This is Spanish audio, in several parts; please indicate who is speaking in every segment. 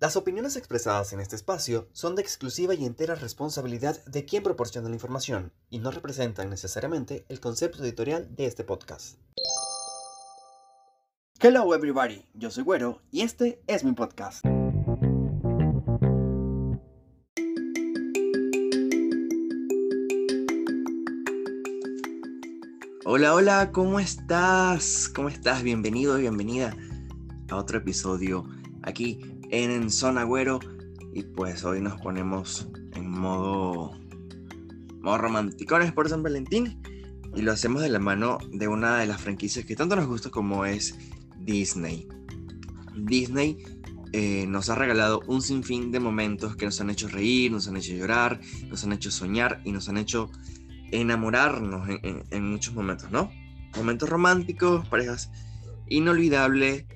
Speaker 1: Las opiniones expresadas en este espacio son de exclusiva y entera responsabilidad de quien proporciona la información y no representan necesariamente el concepto editorial de este podcast. Hello everybody, yo soy Güero y este es mi podcast. Hola, hola, ¿cómo estás? ¿Cómo estás? Bienvenido, bienvenida a otro episodio aquí en Zona Agüero. Y pues hoy nos ponemos en modo, modo romanticones por San Valentín. Y lo hacemos de la mano de una de las franquicias que tanto nos gusta como es Disney. Disney eh, nos ha regalado un sinfín de momentos que nos han hecho reír, nos han hecho llorar, nos han hecho soñar y nos han hecho enamorarnos en, en muchos momentos, ¿no? Momentos románticos, parejas inolvidables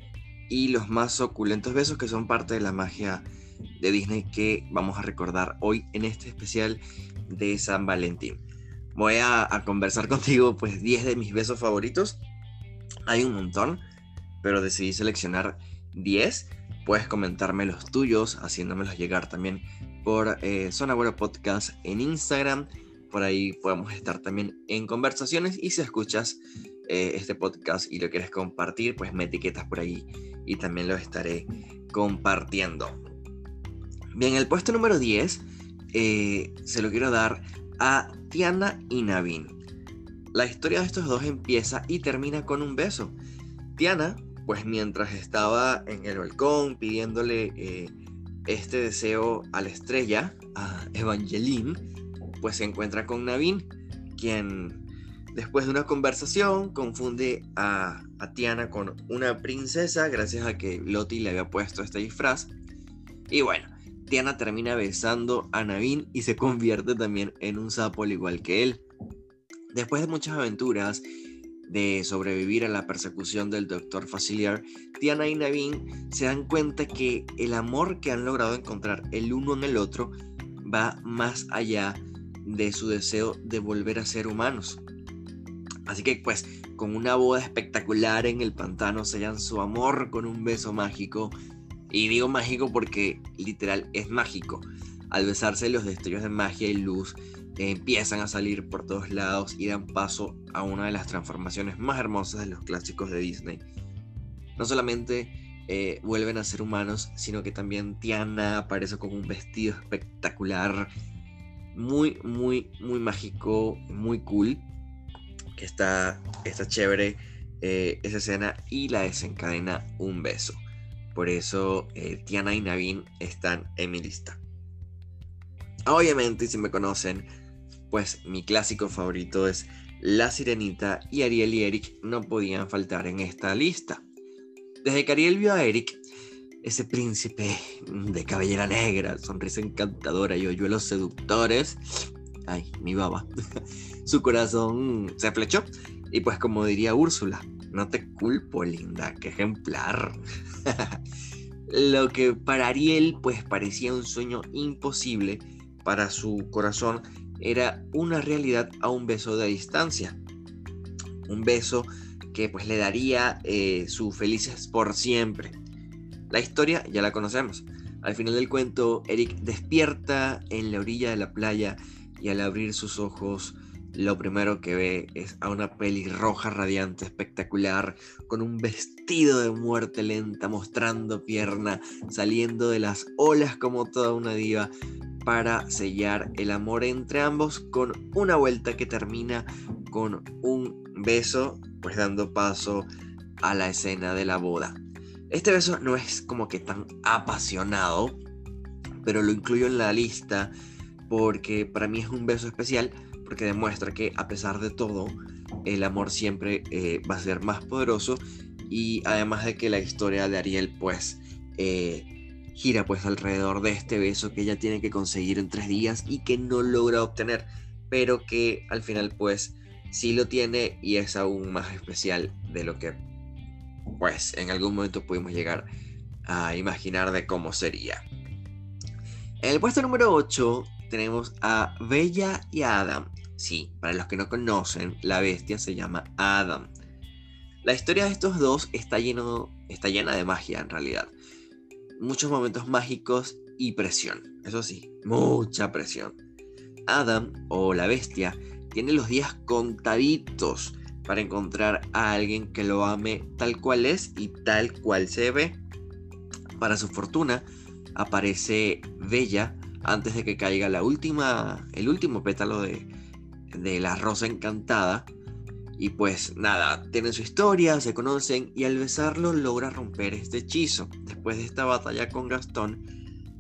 Speaker 1: y los más oculentos besos que son parte de la magia de Disney que vamos a recordar hoy en este especial de San Valentín. Voy a, conversar contigo pues 10 de mis besos favoritos. Hay un montón, pero decidí seleccionar 10. Puedes comentarme los tuyos, haciéndomelos llegar también por eh, Zona Podcast en Instagram. Por ahí podemos estar también en conversaciones y si escuchas eh, este podcast y lo quieres compartir, pues me etiquetas por ahí y también lo estaré compartiendo. Bien, el puesto número 10 eh, se lo quiero dar a Tiana y Navin. La historia de estos dos empieza y termina con un beso. Tiana, pues mientras estaba en el balcón pidiéndole eh, este deseo a la estrella, a Evangeline, pues se encuentra con Navin, quien Después de una conversación, confunde a, Tiana con una princesa gracias a que Loti le había puesto este disfraz. Y bueno, Tiana termina besando a Navin y se convierte también en un sapo al igual que él. Después de muchas aventuras de sobrevivir a la persecución del Doctor Facilier, Tiana y Navin se dan cuenta que el amor que han logrado encontrar el uno en el otro va más allá de su deseo de volver a ser humanos. Así que pues con una boda espectacular en el pantano sellan su amor con un beso mágico. Y digo mágico porque literal es mágico. Al besarse los destellos de magia y luz empiezan a salir por todos lados y dan paso a una de las transformaciones más hermosas de los clásicos de Disney. No solamente eh, vuelven a ser humanos, sino que también Tiana aparece con un vestido espectacular, muy, muy, muy mágico, muy cool está, está chévere eh, esa escena y la desencadena un beso. Por eso eh, Tiana y Navin están en mi lista. Obviamente, si me conocen, pues mi clásico favorito es La Sirenita y Ariel y Eric no podían faltar en esta lista. Desde que Ariel vio a Eric, ese príncipe de cabellera negra, sonrisa encantadora y hoyuelos seductores, ay, mi baba, su corazón se flechó. Y pues como diría Úrsula, no te culpo, linda, qué ejemplar. Lo que para Ariel pues parecía un sueño imposible, para su corazón era una realidad a un beso de distancia. Un beso que pues le daría eh, su felices por siempre. La historia ya la conocemos. Al final del cuento, Eric despierta en la orilla de la playa y al abrir sus ojos lo primero que ve es a una pelirroja radiante espectacular con un vestido de muerte lenta mostrando pierna saliendo de las olas como toda una diva para sellar el amor entre ambos con una vuelta que termina con un beso pues dando paso a la escena de la boda. Este beso no es como que tan apasionado, pero lo incluyo en la lista porque para mí es un beso especial, porque demuestra que a pesar de todo, el amor siempre eh, va a ser más poderoso y además de que la historia de Ariel pues eh, gira pues alrededor de este beso que ella tiene que conseguir en tres días y que no logra obtener, pero que al final pues sí lo tiene y es aún más especial de lo que pues en algún momento pudimos llegar a imaginar de cómo sería. En el puesto número 8 tenemos a Bella y Adam. Sí, para los que no conocen, la bestia se llama Adam. La historia de estos dos está, llena de magia en realidad. muchos momentos mágicos y presión. Eso sí, mucha presión. Adam o la bestia tiene los días contaditos para encontrar a alguien que lo ame tal cual es y tal cual se ve. Para su fortuna, aparece Bella antes de que caiga la última, el último pétalo de, de la rosa encantada. Y pues nada, tienen su historia, se conocen y al besarlo logra romper este hechizo. Después de esta batalla con Gastón,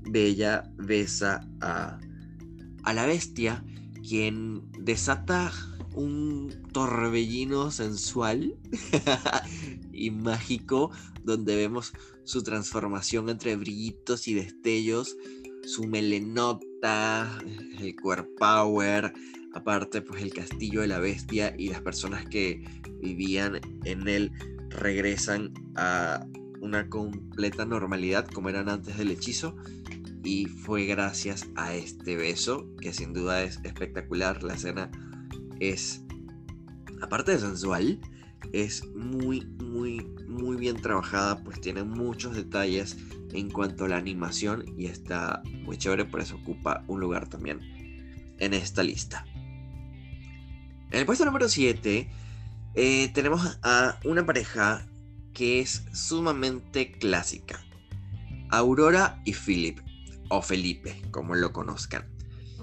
Speaker 1: Bella besa a, a la bestia, quien desata un torbellino sensual y mágico donde vemos su transformación entre brillitos y destellos, su melenota, el core power, aparte pues el castillo de la bestia y las personas que vivían en él regresan a una completa normalidad como eran antes del hechizo y fue gracias a este beso que sin duda es espectacular. La escena es aparte de sensual es muy muy muy bien trabajada pues tiene muchos detalles en cuanto a la animación y está muy chévere por eso ocupa un lugar también en esta lista en el puesto número 7 eh, tenemos a una pareja que es sumamente clásica. Aurora y Philip, o Felipe, como lo conozcan.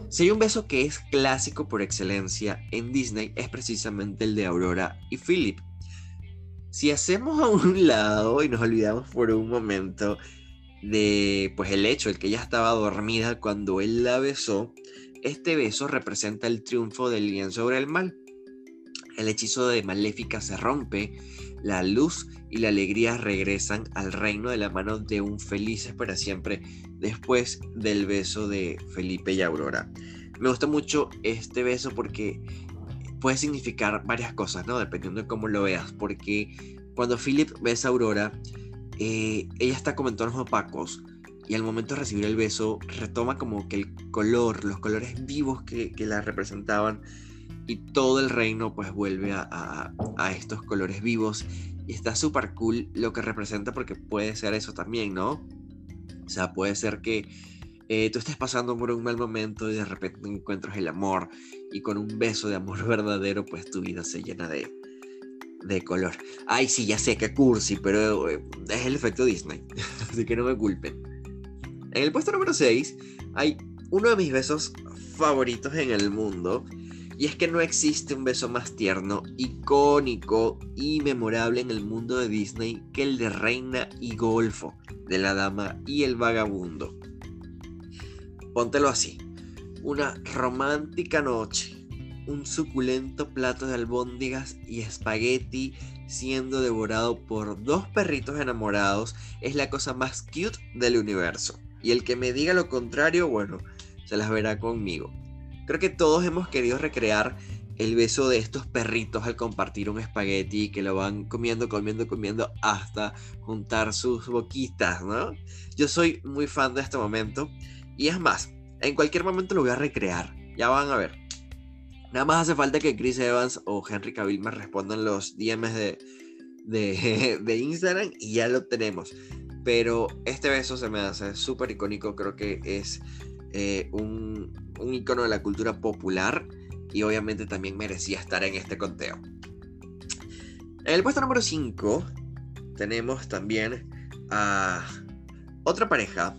Speaker 1: Si hay un beso que es clásico por excelencia en Disney, es precisamente el de Aurora y Philip. Si hacemos a un lado y nos olvidamos por un momento de pues el hecho de que ella estaba dormida cuando él la besó, este beso representa el triunfo del bien sobre el mal. El hechizo de Maléfica se rompe, la luz y la alegría regresan al reino de la mano de un felices para siempre después del beso de Felipe y Aurora. Me gusta mucho este beso porque puede significar varias cosas, ¿no? Dependiendo de cómo lo veas, porque cuando Philip besa a Aurora, eh, ella está como en tonos opacos, y al momento de recibir el beso retoma como que el color, los colores vivos que, la representaban y todo el reino pues vuelve a, estos colores vivos y está súper cool lo que representa porque puede ser eso también, ¿no? O sea, puede ser que eh, tú estés pasando por un mal momento y de repente encuentras el amor y con un beso de amor verdadero pues tu vida se llena de, de color. Ay, sí, ya sé que cursi, pero eh, es el efecto Disney, así que no me culpen. En el puesto número 6 hay uno de mis besos favoritos en el mundo. Y es que no existe un beso más tierno, icónico y memorable en el mundo de Disney que el de Reina y Golfo, de la Dama y el Vagabundo. Póntelo así, una romántica noche, un suculento plato de albóndigas y espagueti siendo devorado por dos perritos enamorados es la cosa más cute del universo. Y el que me diga lo contrario, bueno, se las verá conmigo. Creo que todos hemos querido recrear el beso de estos perritos al compartir un espagueti que lo van comiendo, comiendo, comiendo hasta juntar sus boquitas, ¿no? Yo soy muy fan de este momento y es más, en cualquier momento lo voy a recrear. Ya van a ver. Nada más hace falta que Chris Evans o Henry Cavill me respondan los DMs de, de, de Instagram y ya lo tenemos. Pero este beso se me hace súper icónico, creo que es eh, un, un icono de la cultura popular y obviamente también merecía estar en este conteo. En el puesto número 5 tenemos también a otra pareja.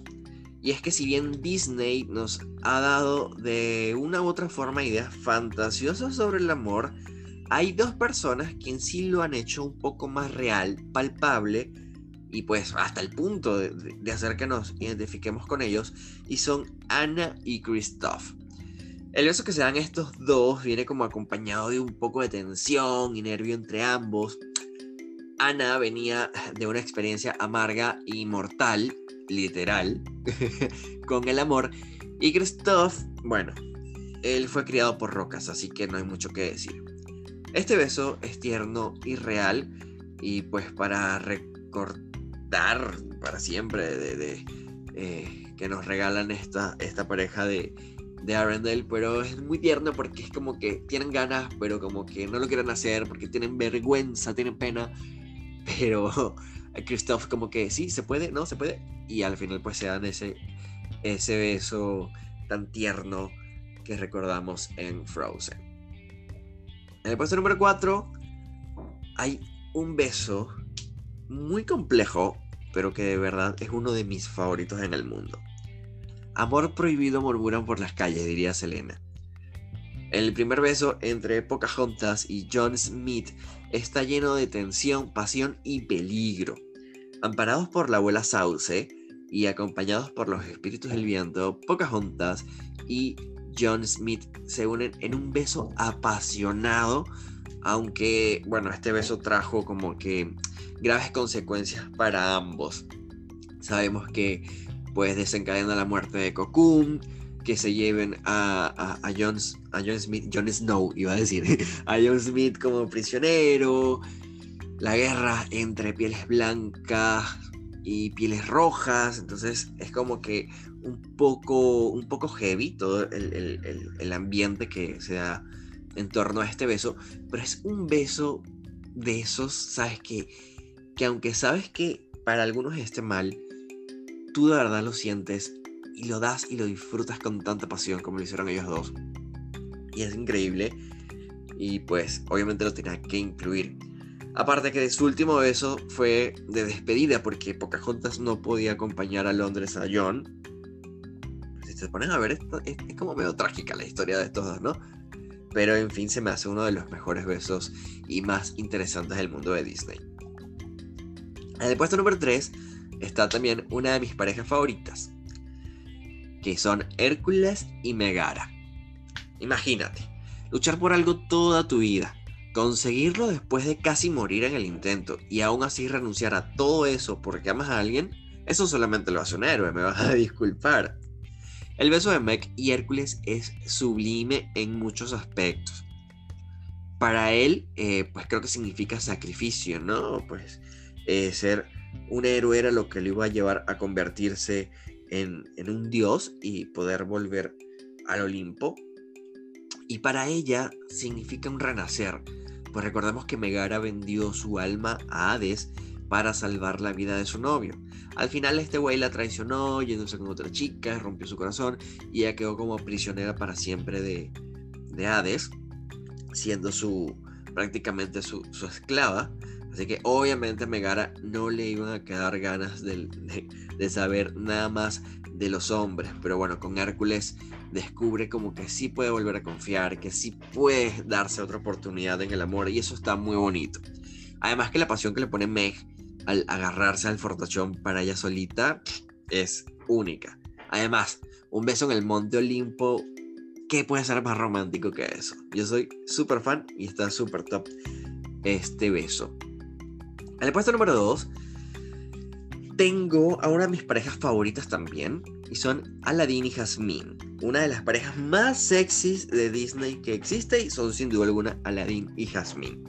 Speaker 1: Y es que si bien Disney nos ha dado de una u otra forma ideas fantasiosas sobre el amor, hay dos personas que en sí lo han hecho un poco más real, palpable y pues hasta el punto de, hacer que nos identifiquemos con ellos, y son Anna y Christoph. El beso que se dan estos dos viene como acompañado de un poco de tensión y nervio entre ambos. Ana venía de una experiencia amarga y mortal, literal, con el amor. Y Christoph, bueno, él fue criado por rocas, así que no hay mucho que decir. Este beso es tierno y real, y pues para recordar dar para siempre de, eh, que nos regalan esta, esta pareja de, de Arendelle, pero es muy tierno porque es como que tienen ganas, pero como que no lo quieren hacer porque tienen vergüenza, tienen pena, pero Christoph como que sí, se puede, no, se puede. Y al final pues se dan ese, ese beso tan tierno que recordamos en Frozen. En el puesto número 4 hay un beso muy complejo, pero que de verdad es uno de mis favoritos en el mundo. Amor prohibido murmuran por las calles, diría Selena. El primer beso entre Pocahontas y John Smith está lleno de tensión, pasión y peligro. Amparados por la abuela Sauce y acompañados por los espíritus del viento, Pocahontas y John Smith se unen en un beso apasionado, aunque, bueno, este beso trajo como que graves consecuencias para ambos. Sabemos que pues desencadena la muerte de Cocoon, que se lleven a, a, John, a Smith, John Snow, iba a decir, a John Smith como prisionero, la guerra entre pieles blancas y pieles rojas, entonces es como que un poco, un poco heavy todo el, el, el ambiente que se da en torno a este beso, pero es un beso de esos, ¿sabes? Que, que aunque sabes que para algunos esté mal, tú de verdad lo sientes y lo das y lo disfrutas con tanta pasión como lo hicieron ellos dos. Y es increíble. Y pues obviamente lo tenía que incluir. Aparte que su último beso fue de despedida porque Pocahontas no podía acompañar a Londres a John. Si se ponen a ver, es como medio trágica la historia de estos dos, ¿no? Pero en fin, se me hace uno de los mejores besos y más interesantes del mundo de Disney. En el puesto número 3 está también una de mis parejas favoritas, que son Hércules y Megara. Imagínate, luchar por algo toda tu vida, conseguirlo después de casi morir en el intento y aún así renunciar a todo eso porque amas a alguien, eso solamente lo hace un héroe, me vas a disculpar. El beso de Meg y Hércules es sublime en muchos aspectos. Para él, eh, pues creo que significa sacrificio, ¿no? Pues eh, ser un héroe era lo que le iba a llevar a convertirse en, un dios y poder volver al Olimpo. Y para ella significa un renacer, pues recordemos que Megara vendió su alma a Hades para salvar la vida de su novio. Al final este güey la traicionó yéndose con otra chica, rompió su corazón y ella quedó como prisionera para siempre de, de Hades, siendo su prácticamente su, su esclava. Así que obviamente a Megara no le iban a quedar ganas de, saber nada más de los hombres. Pero bueno, con Hércules descubre como que sí puede volver a confiar, que sí puede darse otra oportunidad en el amor. Y eso está muy bonito. Además que la pasión que le pone Meg al agarrarse al fortachón para ella solita es única. Además, un beso en el Monte Olimpo, ¿qué puede ser más romántico que eso? Yo soy súper fan y está súper top este beso. En el puesto número 2 tengo a una de mis parejas favoritas también, y son Aladdin y Jasmine, una de las parejas más sexys de Disney que existe, y son sin duda alguna Aladdin y Jasmine.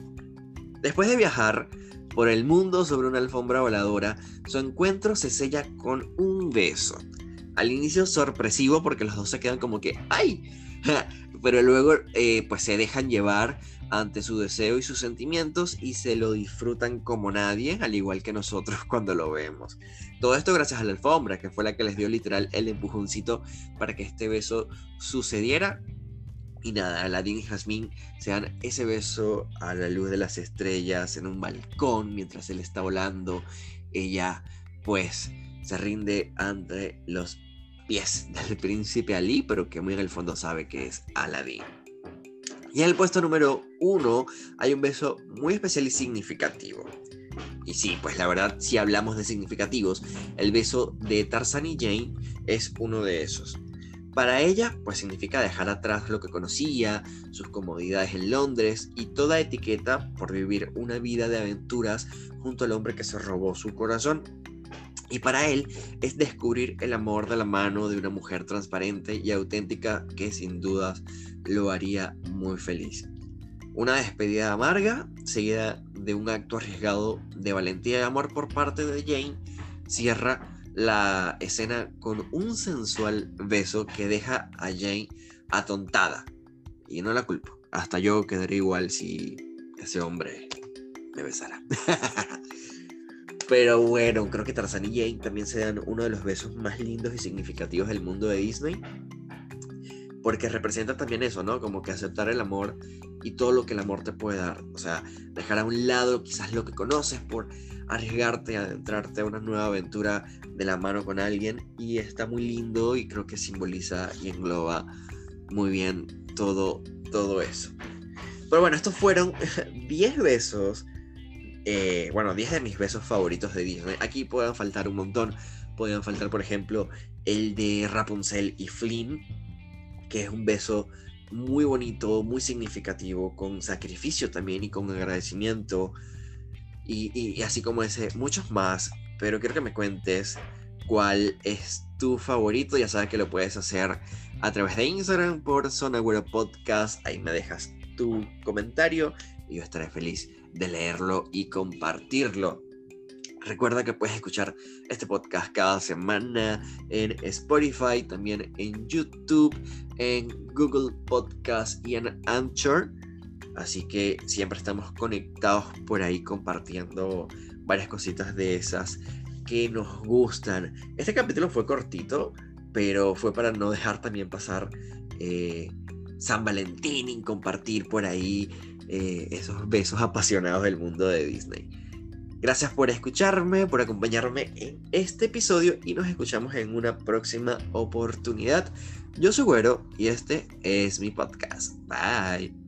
Speaker 1: Después de viajar por el mundo sobre una alfombra voladora, su encuentro se sella con un beso. Al inicio sorpresivo porque los dos se quedan como que ¡ay! Pero luego eh, pues se dejan llevar ante su deseo y sus sentimientos y se lo disfrutan como nadie, al igual que nosotros cuando lo vemos. Todo esto gracias a la alfombra, que fue la que les dio literal el empujoncito para que este beso sucediera. Y nada, Aladdin y Jasmine se dan ese beso a la luz de las estrellas en un balcón mientras él está volando. Ella pues se rinde ante los pies del príncipe Ali, pero que muy en el fondo sabe que es Aladdin. Y en el puesto número uno hay un beso muy especial y significativo. Y sí, pues la verdad, si hablamos de significativos, el beso de Tarzan y Jane es uno de esos. Para ella, pues significa dejar atrás lo que conocía, sus comodidades en Londres y toda etiqueta por vivir una vida de aventuras junto al hombre que se robó su corazón. Y para él es descubrir el amor de la mano de una mujer transparente y auténtica que sin dudas lo haría muy feliz. Una despedida amarga, seguida de un acto arriesgado de valentía y amor por parte de Jane, cierra la escena con un sensual beso que deja a Jane atontada. Y no la culpo. Hasta yo quedaría igual si ese hombre me besara. Pero bueno, creo que Tarzan y Jane también se dan uno de los besos más lindos y significativos del mundo de Disney. Porque representa también eso, ¿no? Como que aceptar el amor y todo lo que el amor te puede dar. O sea, dejar a un lado quizás lo que conoces por arriesgarte, adentrarte a una nueva aventura de la mano con alguien. Y está muy lindo y creo que simboliza y engloba muy bien todo, todo eso. Pero bueno, estos fueron 10 besos eh, bueno, 10 de mis besos favoritos de Disney. Aquí pueden faltar un montón. Pueden faltar, por ejemplo, el de Rapunzel y Flynn, que es un beso muy bonito, muy significativo, con sacrificio también y con agradecimiento. Y, así como ese, muchos más. Pero quiero que me cuentes cuál es tu favorito. Ya sabes que lo puedes hacer a través de Instagram por Zona Podcast. Ahí me dejas tu comentario y yo estaré feliz de leerlo y compartirlo. Recuerda que puedes escuchar este podcast cada semana en Spotify, también en YouTube, en Google Podcast y en Anchor. Así que siempre estamos conectados por ahí compartiendo varias cositas de esas que nos gustan. Este capítulo fue cortito, pero fue para no dejar también pasar eh, San Valentín y compartir por ahí eh, esos besos apasionados del mundo de Disney. Gracias por escucharme, por acompañarme en este episodio y nos escuchamos en una próxima oportunidad. Yo soy Güero y este es mi podcast. Bye.